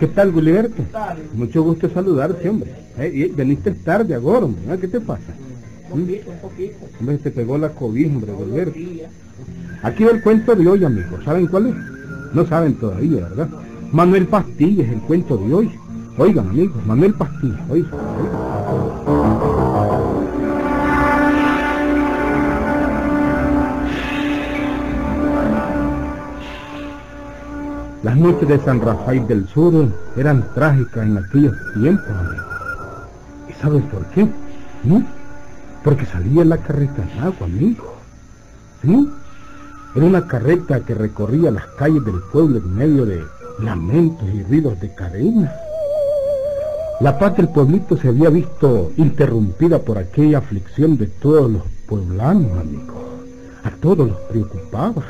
¿Qué tal, Guliberto? Mucho gusto saludarte, hombre. Eh, y veniste tarde ahora, hombre. ¿Ah, ¿Qué te pasa? Un poquito, un poquito. Hombre, te pegó la cobija, hombre, Guliberto. Aquí va el cuento de hoy, amigos. ¿Saben cuál es? No saben todavía, ¿verdad? Manuel Pastilla es el cuento de hoy. Oigan, amigos, Manuel Pastilla, oigan, oigan. Las noches de San Rafael del Sur eran trágicas en aquellos tiempos, amigos. ¿Y sabes por qué? ¿No? Porque salía la carreta en agua, amigo. ¿Sí? Era una carreta que recorría las calles del pueblo en medio de lamentos y ruidos de cadena. La paz del pueblito se había visto interrumpida por aquella aflicción de todos los pueblanos, amigos. A todos los preocupaba.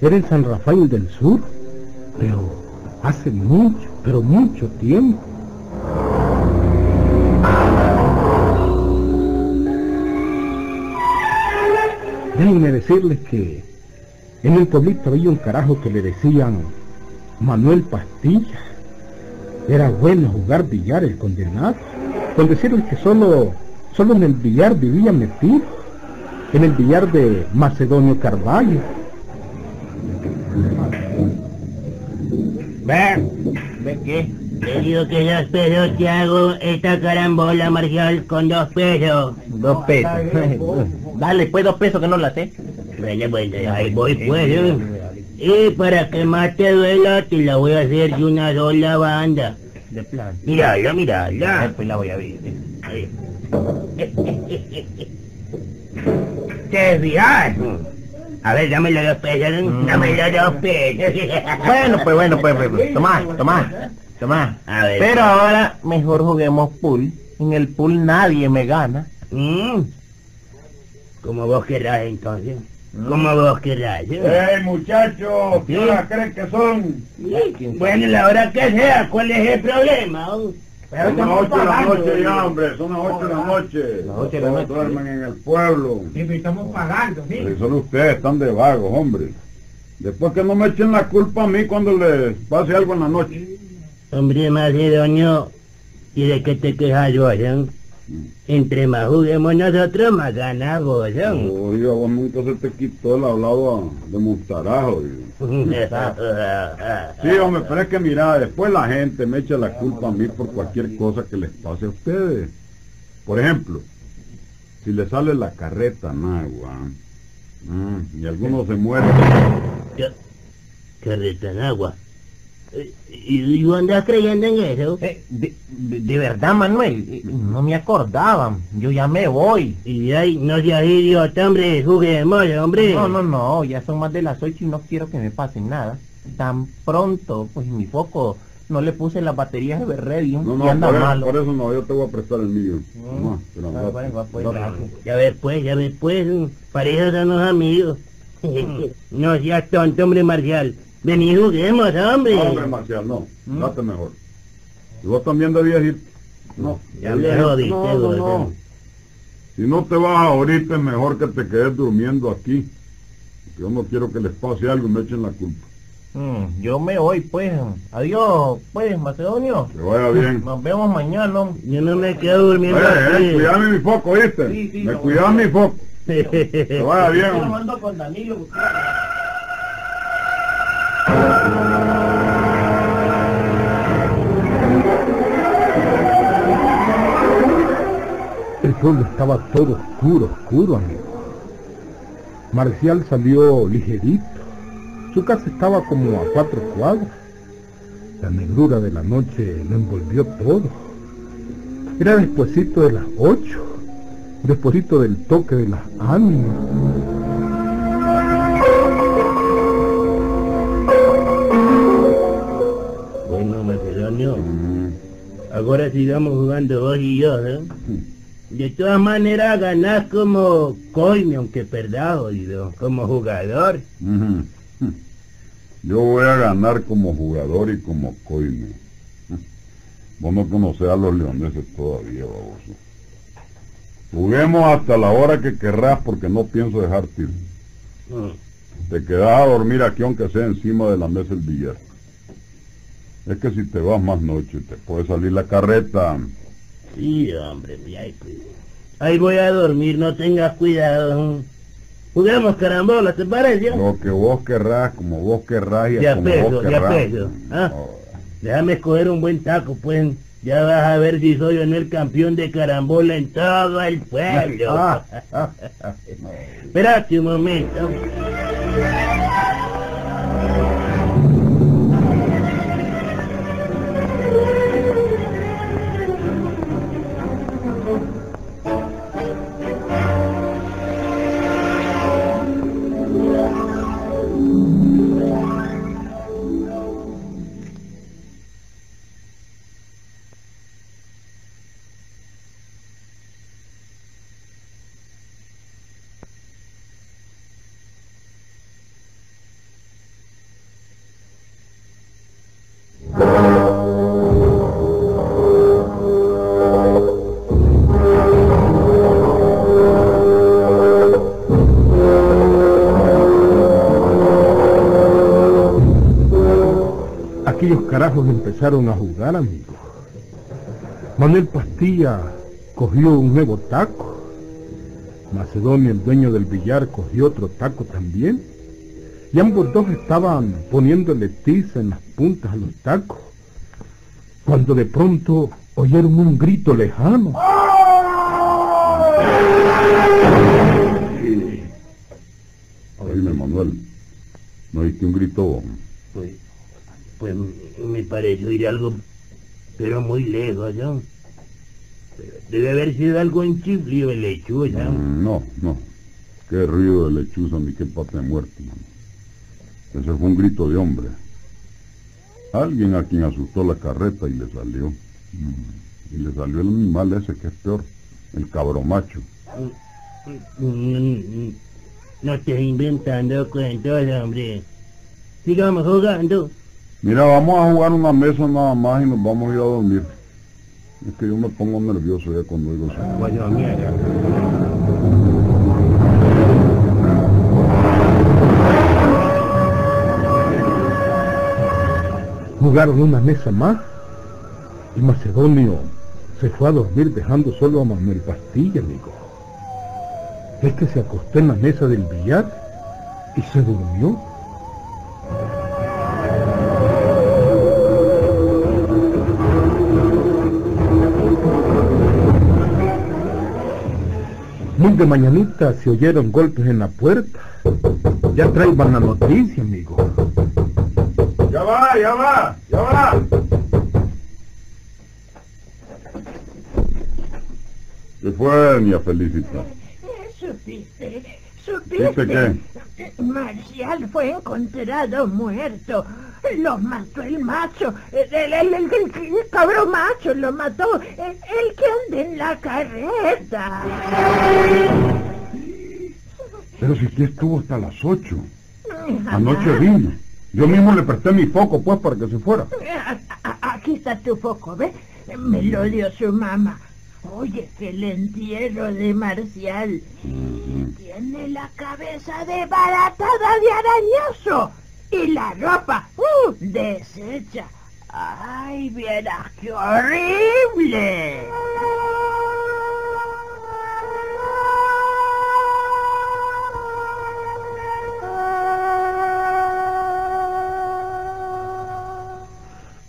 Era en San Rafael del Sur, pero hace mucho, pero mucho tiempo. Déjenme decirles que en el pueblito había un carajo que le decían Manuel Pastilla. Era bueno jugar billar el condenado. Con decirles que solo, solo en el billar vivía metido. En el billar de Macedonio Carvalho. Ve, ¿ve qué? Te digo que dos pesos te hago esta carambola marcial con dos pesos. Dos pesos. Dale, pues dos pesos que no la sé. Bueno, bueno, ahí voy pues. ¿eh? Y para que más te duela, te la voy a hacer de una sola banda. De plan. Mírala, mírala. Después la voy a ver. Ahí. ¿Te fijas? A ver, dame los dos pesos, ¿no? dame los dos pesos. Bueno, pues bueno, pues, pues, pues. Tomá, tomá, tomá. A ver. Pero ahora mejor juguemos pool. En el pool nadie me gana. Mm. Como vos querrás entonces. Como vos querrás. ¿eh? ¡Eh, muchachos! ¿Qué hora creen que son? Bueno, la hora que sea, ¿cuál es el problema? oh? Pero Son las estamos ocho de la noche ya, hombre. Son las ocho de la noche. Las ocho de la noche. duermen en el pueblo. Sí, pero estamos pagando, sí. Y solo ustedes están de vagos, hombre. Después que no me echen la culpa a mí cuando les pase algo en la noche. Hombre Macedonio, ¿y de qué te quejas vos, eh? Entre más juguemos nosotros, más ganamos, ¿eh? Oiga, vos nunca se te quitó el hablado de Montarajo. Sí, hombre, pero es que mira, después la gente me echa la culpa a mí por cualquier cosa que les pase a ustedes. Por ejemplo, si le sale la carreta en agua mm, y alguno se muere, ¿Qué, qué reta en agua? ¿Y, y vos andás creyendo en eso? Eh, de, de- verdad, Manuel, eh, no me acordaba. Yo ya me voy. Y ahí, no seas idiota, hombre, juguemos, hombre. No, no, no, ya son más de las ocho y no quiero que me pase nada. Tan pronto, pues mi foco no le puse las baterías de Berredium no, y no, anda por eso, malo. por eso no, yo te voy a prestar el mío. Bueno, pues. Ya ves pues, ya ves pues, para eso son los amigos. no seas tonto, hombre, Marcial. Vení, juguemos, hombre. No, hombre, Marcial, no, date mejor. Y vos también debías ir. No, Ya me jodiste, no, no, no. Si no te vas ahorita es mejor que te quedes durmiendo aquí. Yo no quiero que les pase algo y me echen la culpa. Mm, yo me voy, pues. Adiós, pues, Macedonio. Que vaya bien. Nos vemos mañana. Yo no me quedo durmiendo Eh, eh, cuidame mi foco, ¿viste? Sí, sí, me cuidas mi foco. Que vaya bien. con Danilo. El pueblo estaba todo oscuro, oscuro, amigo. Marcial salió ligerito. Su casa estaba como a cuatro cuadras. La negrura de la noche lo envolvió todo. Era despuesito de las ocho, despuesito del toque de las ánimas. Bueno, Macedonio, ahora sigamos jugando vos y yo, ¿eh? De todas maneras ganás como coime, aunque perdás, oído, como jugador. Yo voy a ganar como jugador y como coime. Vos no conocés a los leoneses todavía, baboso. Juguemos hasta la hora que querrás porque no pienso dejarte ir. Mm. Te quedas a dormir aquí aunque sea encima de la mesa del billar. Es que si te vas más noche te puede salir la carreta. Sí, hombre, ahí, ahí voy a dormir, no tengas cuidado. Juguemos carambola, ¿te parece? Lo que vos querrás, como vos querrás y Ya como peso, vos ya peso, ¿ah? Déjame escoger un buen taco, pues. Ya vas a ver si soy o no el campeón de carambola en todo el pueblo. Espérate un momento. Carajos empezaron a jugar, amigos. Manuel Pastilla cogió un nuevo taco. Macedonio, el dueño del billar, cogió otro taco también. Y ambos dos estaban poniéndole tiza en las puntas a los tacos. Cuando de pronto oyeron un grito lejano. Oíme, Manuel. ¿No oíste un grito? Pues, pues me pareció ir algo, pero muy lejos, ¿no? Debe haber sido algo en chiflío de lechuza. Mm, No, no. Qué ruido de lechuza ni qué pata de muerto, mano. Ese fue un grito de hombre. Alguien a quien asustó la carreta y le salió. Mm, Y le salió el animal ese que es peor, el cabromacho. Mm, No estés inventando cuentos, hombre. Sigamos jugando. Mira, vamos a jugar una mesa nada más y nos vamos a ir a dormir. Es que yo me pongo nervioso ya cuando oigo eso. Bueno. Jugaron una mesa más y Macedonio se fue a dormir dejando solo a Manuel Pastilla, amigo. Es que se acostó en la mesa del billar y se durmió. Muy de mañanita se oyeron golpes en la puerta. Ya traigan la noticia, amigo. Ya va, ya va, ya va. ¿Qué fue, niña Felicita? ¿Supiste? ¿Supiste ¿Supiste? Marcial fue encontrado muerto. Lo mató el macho. El, el, el, cabrón macho lo mató. El, que anda en la carreta. Pero si usted estuvo hasta las ocho. Anoche vino. Yo mismo le presté mi foco, pues, para que se fuera. A- Aquí está tu foco, ¿ves? Me lo dio su mamá. Oye, que el entierro de Marcial tiene la cabeza desbaratada de arañazo y la ropa ¡uh! deshecha. ¡Ay, vieras qué horrible!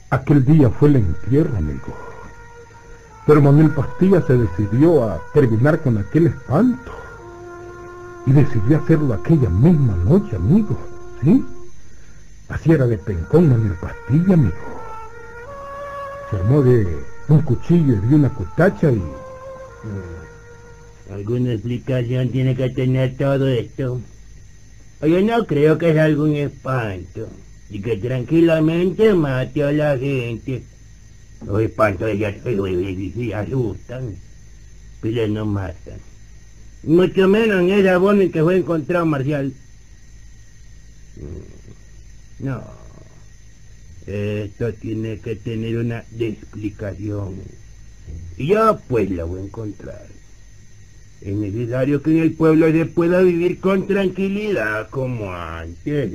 Aquel día fue el entierro, amigo. Pero Manuel Pastilla se decidió a terminar con aquel espanto. Y decidió hacerlo aquella misma noche, amigo. ¿Sí? Así era de pencón Manuel Pastilla, amigo. Se armó de un cuchillo y de una cutacha y... Alguna explicación tiene que tener todo esto. Yo no creo que es algún espanto. Y que tranquilamente mate a la gente. Los espantos ya se asustan, pero no matan. Mucho menos en esa bomba en que fue encontrado Marcial. Mm, No. Esto tiene que tener una explicación. Y yo pues la voy a encontrar. Es necesario que en el pueblo se pueda vivir con tranquilidad como antes.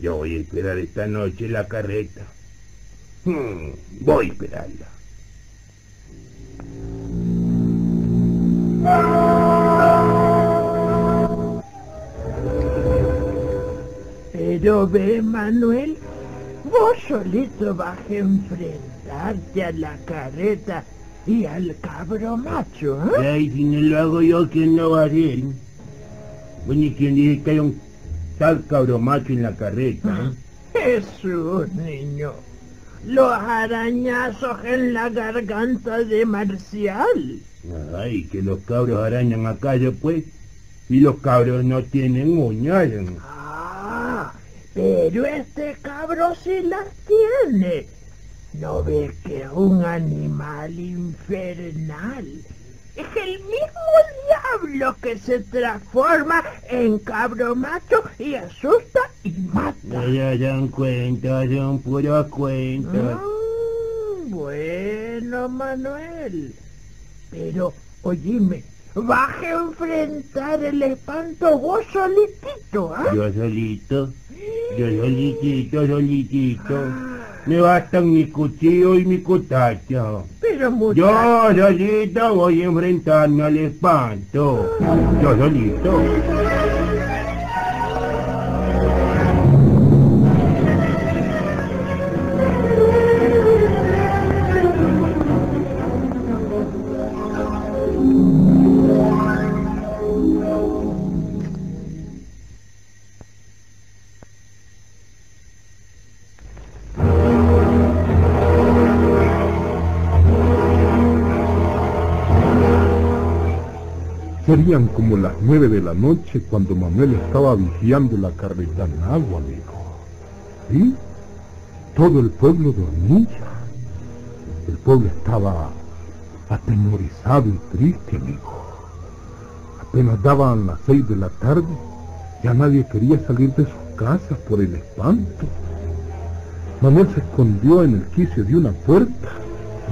Yo voy a esperar esta noche la carreta. Hmm, voy a esperarla. Pero ve, Manuel, vos solito vas a enfrentarte a la carreta y al cabro macho, ¿eh? Ay, si no lo hago yo, ¿quién lo va a hacer? Bueno, ¿y quién dice que hay un tal cabro macho en la carreta? eh? Jesús, niño. Los arañazos en la garganta de Marcial. Ay, que los cabros arañan acá después. Y los cabros no tienen uñas. Ah, pero este cabro sí las tiene. ¿No ves que es un animal infernal? Es el mismo diablo que se transforma en cabro macho y asusta y mata. Ya se dan cuenta, son puras cuentas. Mm, bueno, Manuel. Pero, oíme, vas a enfrentar el espanto vos solitito, ¿ah? Yo solito, yo solitito, solitito. Me bastan mi cuchillo y mi cuchillo. Pero muchacho, Yo solito voy a enfrentarme al espanto. Yo solito. Serían como las nueve de la noche cuando Manuel estaba vigiando la carreta en agua, amigo. ¿Sí? Todo el pueblo dormía. El pueblo estaba atemorizado y triste, amigo. Apenas daban las seis de la tarde, ya nadie quería salir de sus casas por el espanto. Manuel se escondió en el quicio de una puerta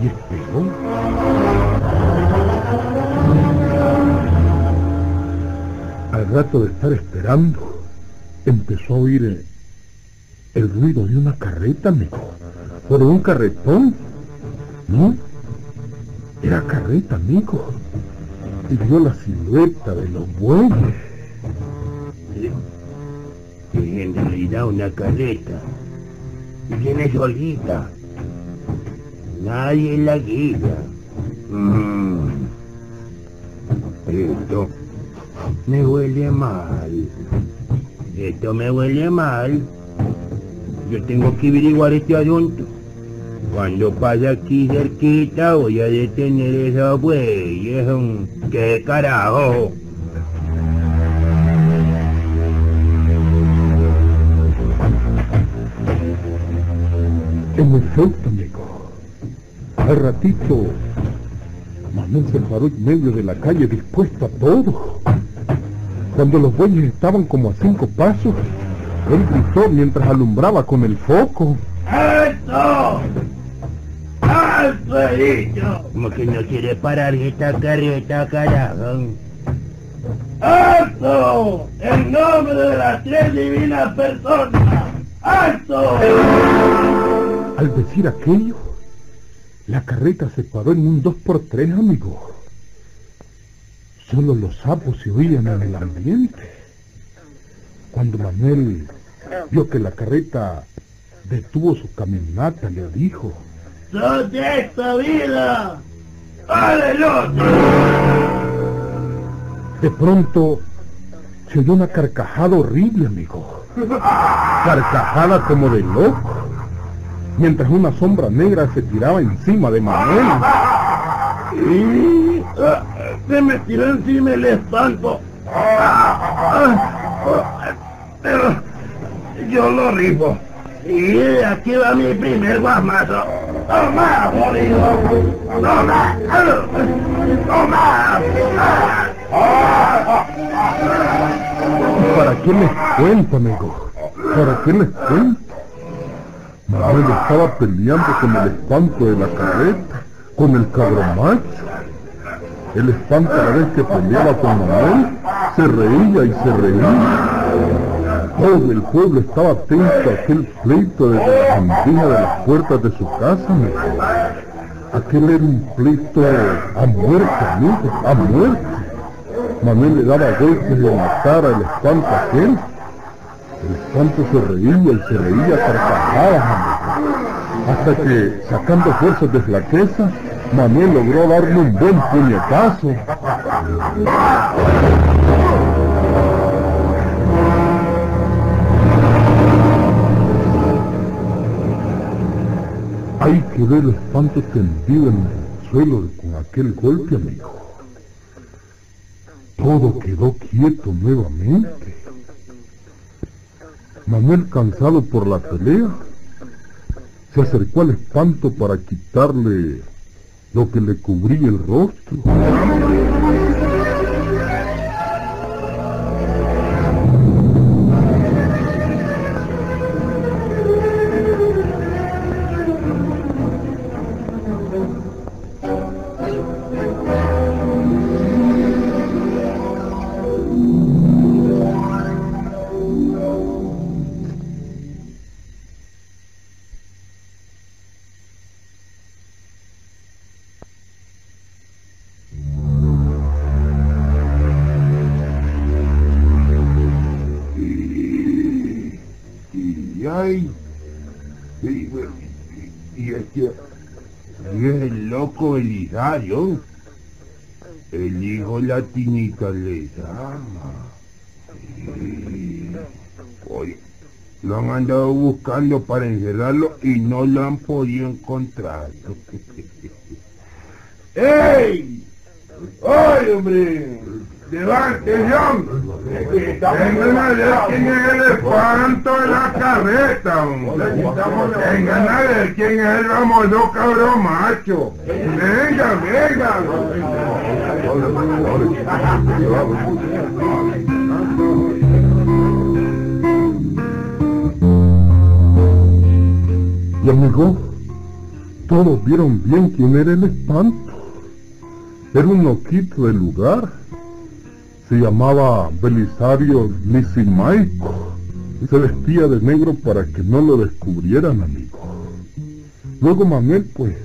y esperó. Al rato de estar esperando, empezó a oír el ruido de una carreta, amigo. Pero un carretón. No, era carreta, amigo. Y vio la silueta de los bueyes. Es en realidad una carreta. Y viene solita. Nadie la guía. Mm. Esto me huele mal. Esto me huele mal. Yo tengo que averiguar este asunto. Cuando pase aquí cerquita voy a detener esos bueyes. ¿Qué carajo? En efecto, amigo. Al ratito, Manuel se paró medio de la calle dispuesto a todo. Cuando los bueyes estaban como a cinco pasos, él gritó mientras alumbraba con el foco. ¡Alto! ¡Alto he dicho! Como que no quiere parar esta carreta, carajo. ¡Alto! En nombre de las tres divinas personas. ¡Alto! Al decir aquello, la carreta se paró en un dos por tres, amigo. Solo los sapos se oían en el ambiente. Cuando Manuel vio que la carreta detuvo su caminata, le dijo, ¡Sos de esta vida! ¡Aleluya! de pronto se oyó una carcajada horrible, amigo. Carcajada como de loco. Mientras una sombra negra se tiraba encima de Manuel. Y ah, se me tiró encima el espanto. Pero yo lo rifo. Y aquí va mi primer guamazo. ¡Toma, jodido! ¡Toma! ¡Toma! ¿Para qué les cuento, amigo? ¿Para qué les cuento? Manuel estaba peleando con el espanto de la carreta, con el cabromacho. El espanto a la vez que peleaba con Manuel, se reía y se reía. Todo el pueblo estaba atento a aquel pleito desde la cantina de las puertas de su casa. Aquel era un pleito a muerte, amigo, a muerte. Manuel le daba golpes en la cara el espanto a aquel. El espanto se reía y se reía carcajadas, amigo. Hasta que, sacando fuerzas de flaqueza, Manuel logró darle un buen puñetazo. Hay que ver el espanto tendido en el suelo con aquel golpe, amigo. Todo quedó quieto nuevamente. Manuel, cansado por la pelea, se acercó al espanto para quitarle lo que le cubría el rostro. El hijo latinita le llama. Lo han andado buscando para encerrarlo y no lo han podido encontrar. ¡Ey! ¡Ay, hombre! ¡Levante, John! Quién es el espanto de la carreta, hombre. Vengan a ver quién es el famoso cabrón macho. Venga, venga. Y amigo, todos vieron bien quién era el espanto. Era un loquito del lugar. Se llamaba Belisario Lisimaico. Y se vestía de negro para que no lo descubrieran, amigo. Luego Manuel, pues,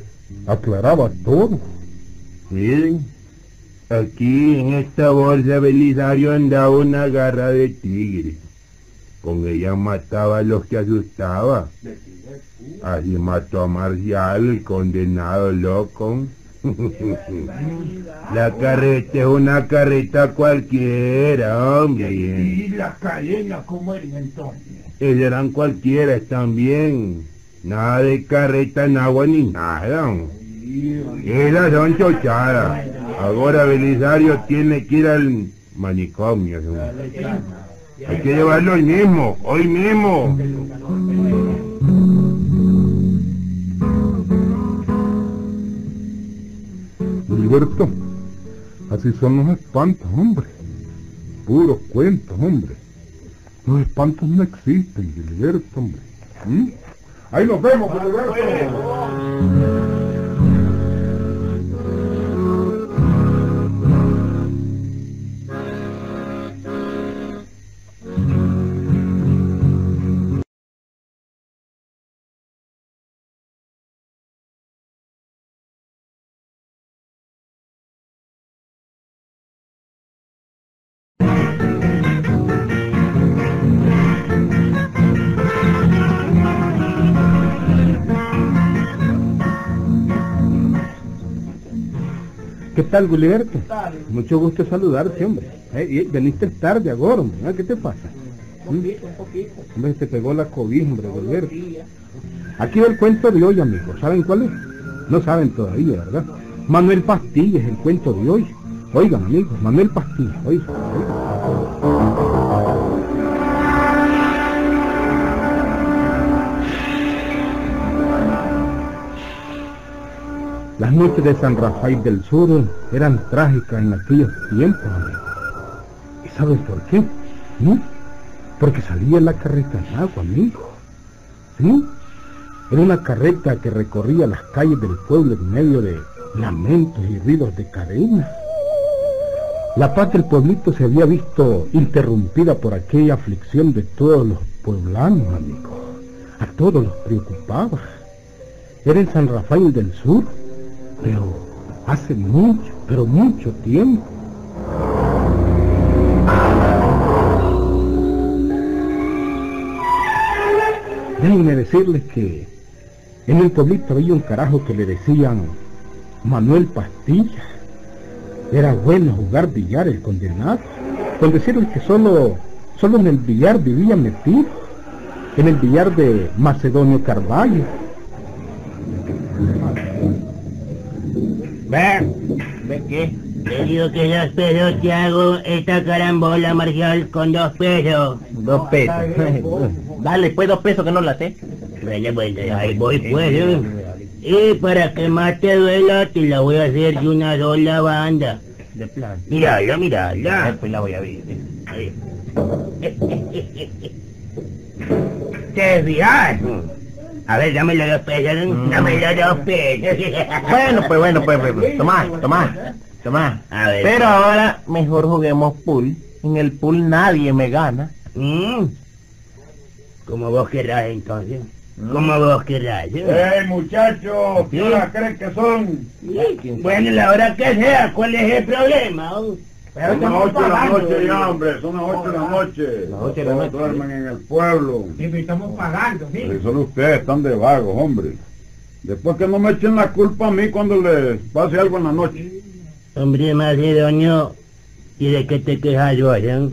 aclaraba todo. Miren, aquí en esta bolsa Belisario andaba una garra de tigre. Con ella mataba a los que asustaba. Así mató a Marcial, el condenado loco. La carreta es una carreta cualquiera, hombre. ¿Y las cadenas cómo eran entonces? Ellos eran cualquiera también. Nada de carreta en agua ni nada. Esas son chochadas. Ahora Belisario tiene que ir al manicomio. Hay que llevarlo hoy mismo, hoy mismo. Así son los espantos, hombre. Puros cuentos, hombre. Los espantos no existen, Gilberto, hombre. ¿Mm? Ahí nos vemos, Gilberto. ¿Qué tal, Gilberto? Mucho gusto saludarte, hombre. Eh, y veniste tarde ahora, hombre. ¿ah? ¿Qué te pasa? Un poquito, un poquito. Hombre, te pegó la cobija, hombre, Gilberto. Aquí va el cuento de hoy, amigos. ¿Saben cuál es? No saben todavía, ¿verdad? Manuel Pastilla es el cuento de hoy. Oigan, amigos, Manuel Pastilla, oigan, oigan. Las noches de San Rafael del Sur eran trágicas en aquellos tiempos, amigos. ¿Y sabes por qué? ¿No? Porque salía la carreta en agua, amigo. ¿Sí? Era una carreta que recorría las calles del pueblo en medio de lamentos y ruidos de cadena. La paz del pueblito se había visto interrumpida por aquella aflicción de todos los pueblanos, amigo. A todos los preocupaba. Era en San Rafael del Sur, pero hace mucho, pero mucho tiempo. Déjenme decirles que en el pueblito había un carajo que le decían Manuel Pastilla. Era bueno jugar billar el condenado. Con decirles que solo, solo en el billar vivía metido. En el billar de Macedonio Carvalho. ¿Ve? ¿Ve qué? Te digo que dos pesos te hago esta carambola marcial con dos pesos. Dos pesos. Dale, pues dos pesos que no la sé. Bueno, bueno, ahí voy pues. ¿eh? Y para que más te duela, te la voy a hacer de una sola banda. De plan. Mírala, mírala. Después la voy a ver. Ahí. ¿Te fijas? A ver, dame los dos pesos, ¿no? dame los dos pesos. Bueno, pues bueno, pues, pues, pues. Tomá, tomá, tomá. A ver. Pero ahora mejor juguemos pool. En el pool nadie me gana. Mm. Como vos querrás entonces. Como vos querrás. ¿eh? ¡Ey, muchachos! ¿Qué hora creen que son? Bueno, la hora que sea, ¿cuál es el problema? oh? Son las ocho de la noche ya, hombre. Son las ocho de la noche. Las ocho de la noche. Duermen en el pueblo. estamos pagando, ¿sí? Y solo ustedes están de vagos, hombre. Después que no me echen la culpa a mí cuando les pase algo en la noche. Hombre Macedonio, ¿y de qué te quejas vos? eh?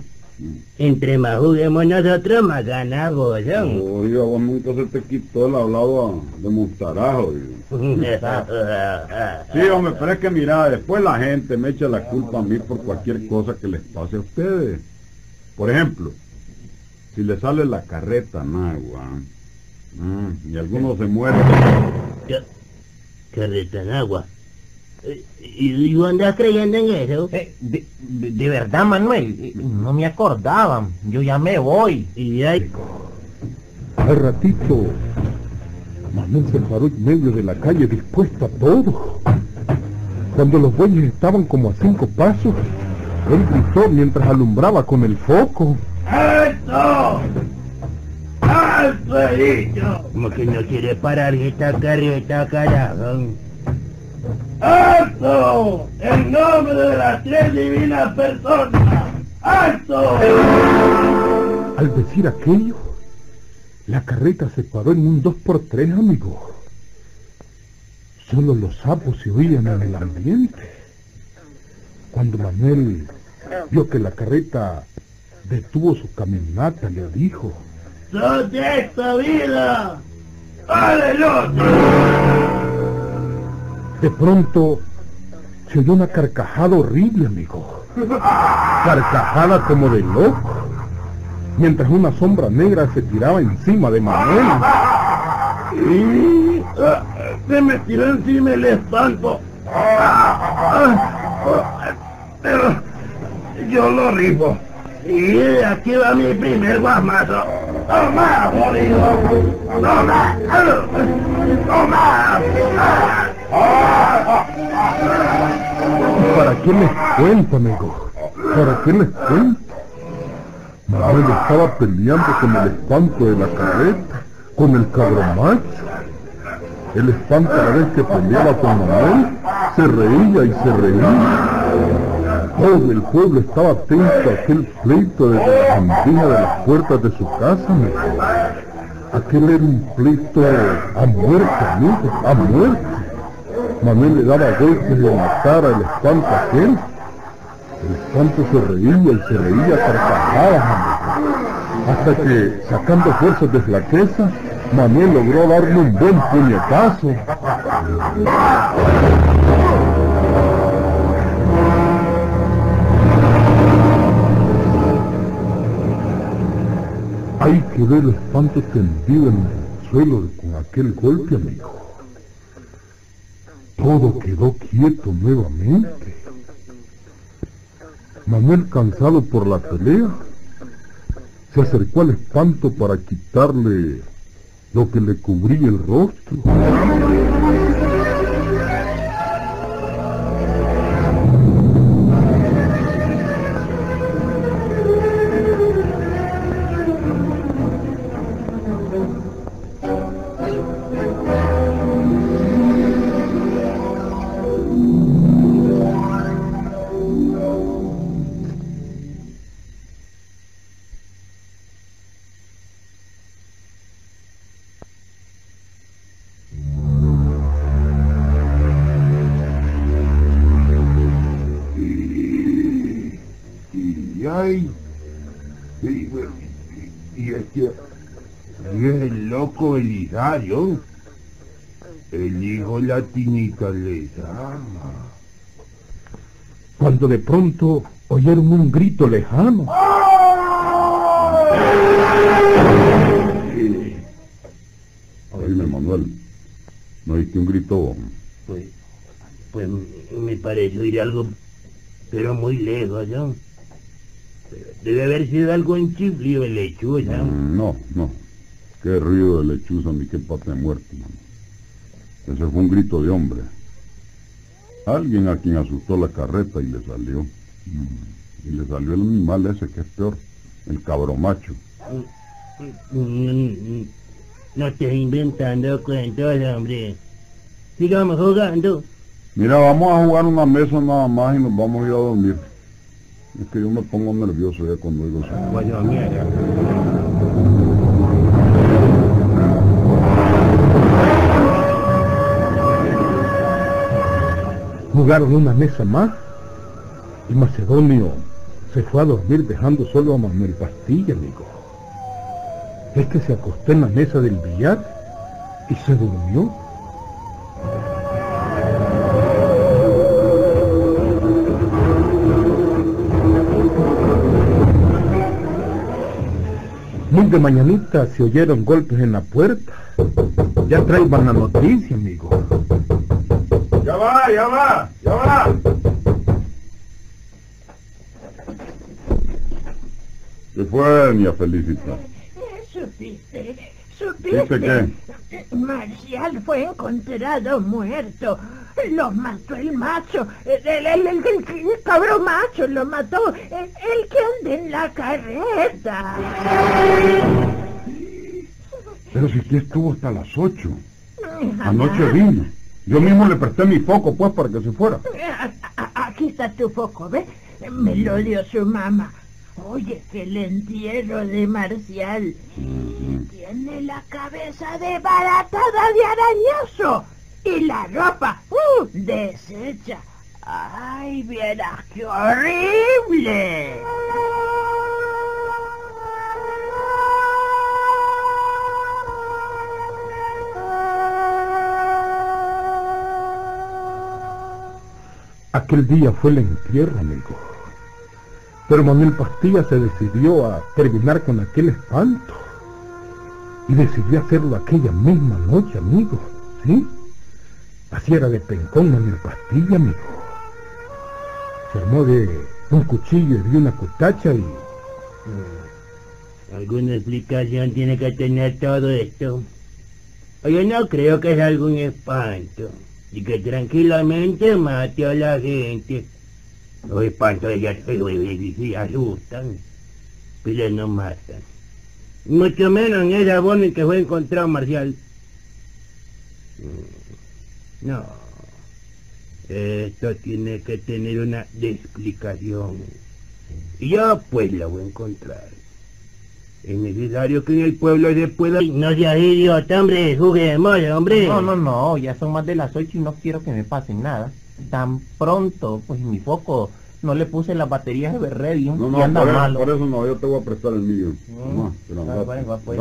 Entre más juguemos nosotros, más ganamos. ¿eh? Oiga, vos nunca se te quitó el hablado de Montarajo. Sí, hombre, pero es que mira, después la gente me echa la culpa a mí por cualquier cosa que les pase a ustedes. Por ejemplo, si le sale la carreta en agua mm, y alguno se muere, ¿Qué? Carreta en agua. ¿Y, y vos andás creyendo en eso? Eh, de, de- de verdad, Manuel, eh, no me acordaba. Yo ya me voy. Y hay... Al ratito, Manuel se paró en medio de la calle dispuesto a todo. Cuando los bueyes estaban como a cinco pasos, él gritó mientras alumbraba con el foco. ¡Alto! ¡Alto, he dicho! Como que no quiere parar esta carreta, carajo. ¡Alto! En nombre de las tres divinas personas. ¡Alto! Al decir aquello, la carreta se paró en un dos por tres, amigo. Solo los sapos se oían en el ambiente. Cuando Manuel vio que la carreta detuvo su caminata, le dijo, ¡Sos de esta vida! ¡Aleluya! De pronto se oyó una carcajada horrible, amigo. Carcajada como de loco. Mientras una sombra negra se tiraba encima de Manuel. Y ah, se me tiró encima el espanto. Ah, ah, Pero yo lo rifo. Y aquí va mi primer guamazo. ¡Toma, jodido! ¡Toma! ¡Toma! ¿Para qué les cuento, amigo? ¿Para qué les cuento? Manuel estaba peleando con el espanto de la carreta, con el cabromacho. El espanto a la vez que peleaba con Manuel, se reía y se reía. Todo el pueblo estaba atento a aquel pleito desde la bandija de las puertas de su casa, amigo. Aquel era un pleito a muerte, amigo, a muerte. Manuel le daba golpes en la cara al espanto aquel. El espanto se reía y se reía a carcajadas. Hasta que, sacando fuerzas de flaqueza, Manuel logró darle un buen puñetazo. Ahí quedó el espanto tendido en el suelo con aquel golpe, amigo. Todo quedó quieto nuevamente. Manuel, cansado por la pelea, se acercó al espanto para quitarle lo que le cubría el rostro. Loco Belisario, el hijo latinita les ama. Cuando de pronto oyeron un grito lejano. Oíme, Manuel, ¿no oíste un grito? Pues, pues me pareció ir algo, pero muy lejos, ¿no? Debe haber sido algo en chiflío de lechuza. Mm, No, no. Qué ruido de lechuza ni qué pata de muerto, mano. Ese fue un grito de hombre. Alguien a quien asustó la carreta y le salió. Mm, Y le salió el animal ese que es peor, el cabromacho. Mm, No estés inventando cuentos, hombre. Sigamos jugando. Mira, vamos a jugar una mesa nada más y nos vamos a ir a dormir. Es que yo me pongo nervioso ya cuando oigo eso. Bueno, mierda. Jugaron una mesa más y Macedonio se fue a dormir dejando solo a Manuel Pastilla, amigo. Es que se acostó en la mesa del billar y se durmió. Muy de mañanita se oyeron golpes en la puerta. Ya traigan la noticia, amigo. Ya va, ya va, ya va. ¿Qué fue, niña Felicita? ¿Supiste? ¿Supiste ¿Supiste? Marcial fue encontrado muerto. Lo mató el macho. El, el, el, el- el- el cabrón macho lo mató. El, el que anda en la carreta. Pero si usted estuvo hasta las ocho. Anoche vino. Yo mismo le presté mi foco, pues, para que se fuera. A- Aquí está tu foco, ¿ves? Me lo dio su mamá. Oye, que el entierro de Marcial tiene la cabeza desbaratada de arañazo y la ropa ¡uh! deshecha. ¡Ay, vieras qué horrible! Aquel día fue el entierro, amigo. Pero Manuel Pastilla se decidió a terminar con aquel espanto. Y decidió hacerlo aquella misma noche, amigo. ¿Sí? Así era de pencón Manuel Pastilla, amigo. Se armó de un cuchillo y de una cutacha y... Alguna explicación tiene que tener todo esto. Yo no creo que es algún espanto. Y que tranquilamente mate a la gente. Los espantos ya se asustan. Pero no matan. Mucho menos en esa bomba en que fue encontrado Marcial. Mm, No. Esto tiene que tener una explicación. Y yo pues la voy a encontrar. Es necesario que en el pueblo se pueda... No seas idiota, hombre, juguemos, hombre. No, no, no, ya son más de las ocho y no quiero que me pase nada. Tan pronto, pues mi foco no le puse las baterías de Berredium No, y no, anda por eso, malo. por eso no, yo te voy a prestar el mío. Mm. No, pero andate, bueno, va, pues.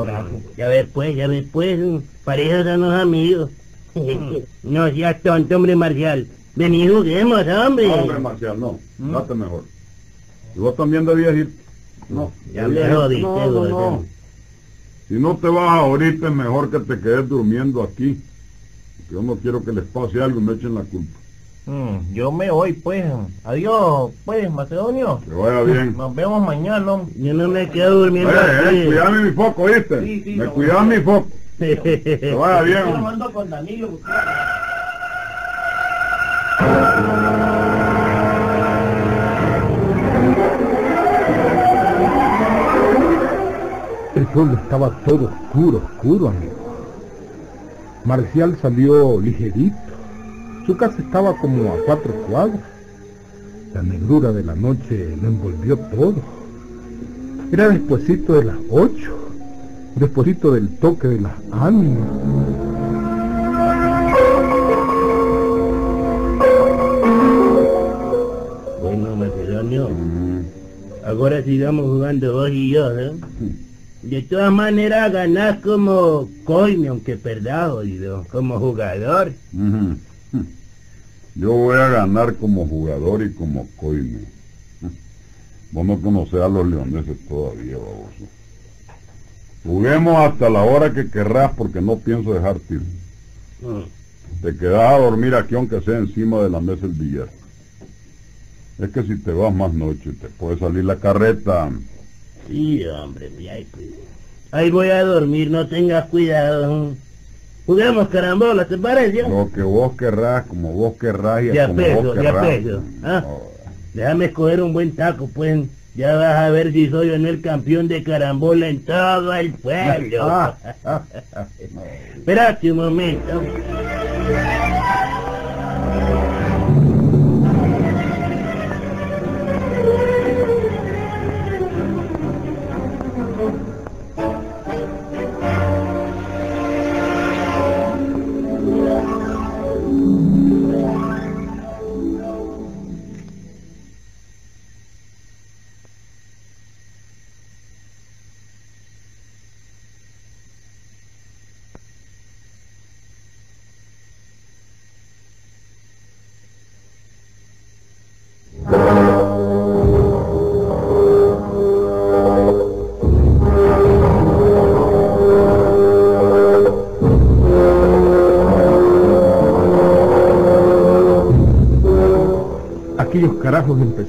Ya ves pues, ya ves pues, para eso son los amigos. no seas tonto, hombre, Marcial. Vení, juguemos, hombre. No, hombre, Marcial, no. ¿Mm? Date mejor. Y vos también debías ir. No. Ya le jodiste, No, no, no. Si no te vas ahorita, es mejor que te quedes durmiendo aquí. Porque Yo no quiero que les pase algo y me echen la culpa. Mm, yo me voy, pues. Adiós, pues, Macedonio. Que vaya bien. Nos vemos mañana. Yo no me quedo durmiendo Eh, eh, aquí. cuidame mi foco, ¿viste? Sí, sí, me cuidas mi foco. Que vaya bien. Yo ando con Danilo. porque- Estaba todo oscuro, oscuro, amigo. Marcial salió ligerito. Su casa estaba como a cuatro cuadras. La negrura de la noche lo envolvió todo. Era despuesito de las ocho, despuesito del toque de las ánimas. Bueno, Macedonio, Mm, Ahora sigamos jugando vos y yo, ¿eh? De todas maneras ganás como coime, aunque perdás, oído, como jugador. Yo voy a ganar como jugador y como coime. Vos no conocés a los leoneses todavía, baboso. Juguemos hasta la hora que querrás porque no pienso dejarte ir. Mm. Te quedas a dormir aquí aunque sea encima de la mesa del billar. Es que si te vas más noche te puede salir la carreta. Sí, hombre, ahí, pues. Ahí voy a dormir, no tengas cuidado. Juguemos carambola, ¿te parece? Lo que vos querrás, como vos querrás y Ya como peso, vos ya querrás. peso, ¿ah? Déjame escoger un buen taco, pues. Ya vas a ver si soy o no el campeón de carambola en todo el pueblo. Ah, ah, Espérate un momento.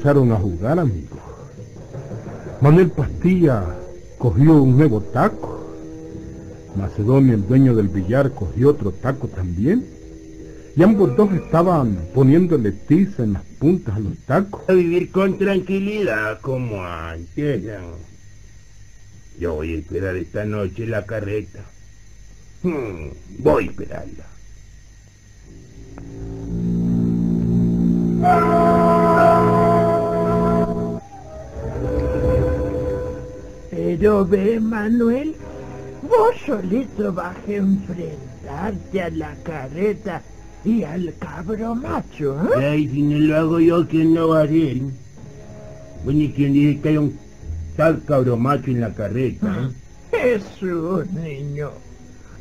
A jugar, amigos. Manuel Pastilla cogió un nuevo taco. Macedonio, el dueño del billar, cogió otro taco también. Y ambos dos estaban poniéndole tiza en las puntas a los tacos. A vivir con tranquilidad como antes. Yo voy a esperar esta noche la carreta. Hmm, voy a esperarla. Pero ve, Manuel, vos solito vas a enfrentarte a la carreta y al cabro macho, ¿eh? Ay, si no lo hago yo, ¿quién lo va a hacer? Bueno, ¿y quién dice que hay un tal cabromacho en la carreta? eh? Jesús, niño.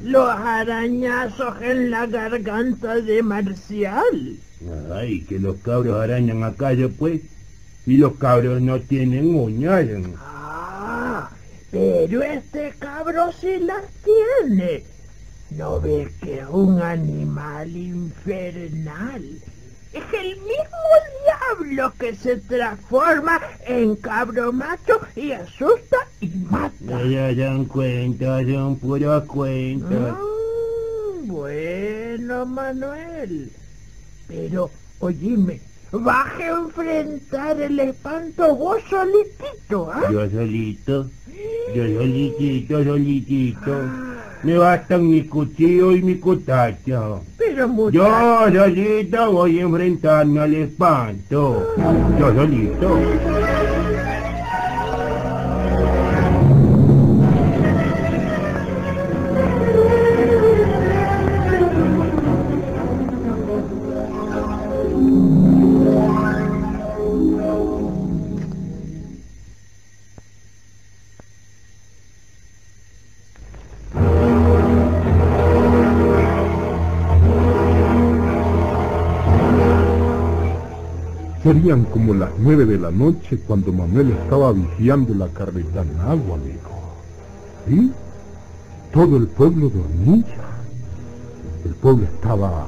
Los arañazos en la garganta de Marcial. Ay, que los cabros arañan acá pues. Y los cabros no tienen uñas. Pero este cabro sí las tiene. ¿No ves que es un animal infernal? Es el mismo diablo que se transforma en cabro macho y asusta y mata. Ya dan cuenta, son puros cuentos. Mm, bueno, Manuel. Pero, oíme, vas a enfrentar el espanto vos solitito, ¿ah? Yo solito, yo solitito, solitito. Me bastan mi cuchillo y mi cutacho. Pero muchacho, Yo solito voy a enfrentarme al espanto. Yo solito. Serían como las nueve de la noche cuando Manuel estaba vigiando la carreta en agua, amigo. ¿Sí? Todo el pueblo dormía. El pueblo estaba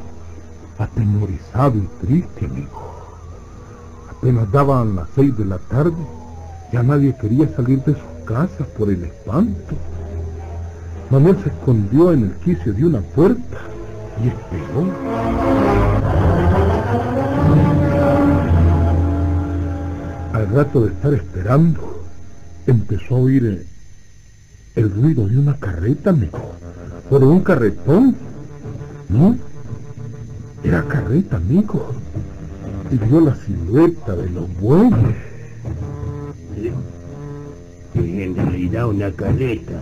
atemorizado y triste, amigo. Apenas daban las seis de la tarde, ya nadie quería salir de sus casas por el espanto. Manuel se escondió en el quicio de una puerta y esperó. Al rato de estar esperando, empezó a oír eh, el ruido de una carreta, amigo. Pero un carretón. ¿No? Era carreta, amigo. Y vio la silueta de los bueyes. Es en realidad una carreta.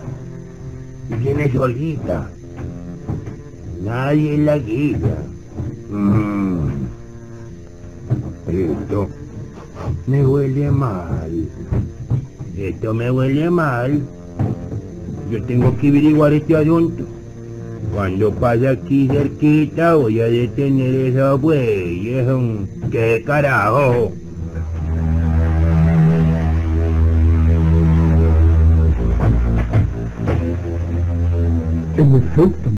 Y viene solita. Nadie la guía. Mm. Esto me huele mal. Esto me huele mal. Yo tengo que averiguar este asunto. Cuando pase aquí cerquita voy a detener esos bueyes. ¿Qué carajo? En efecto,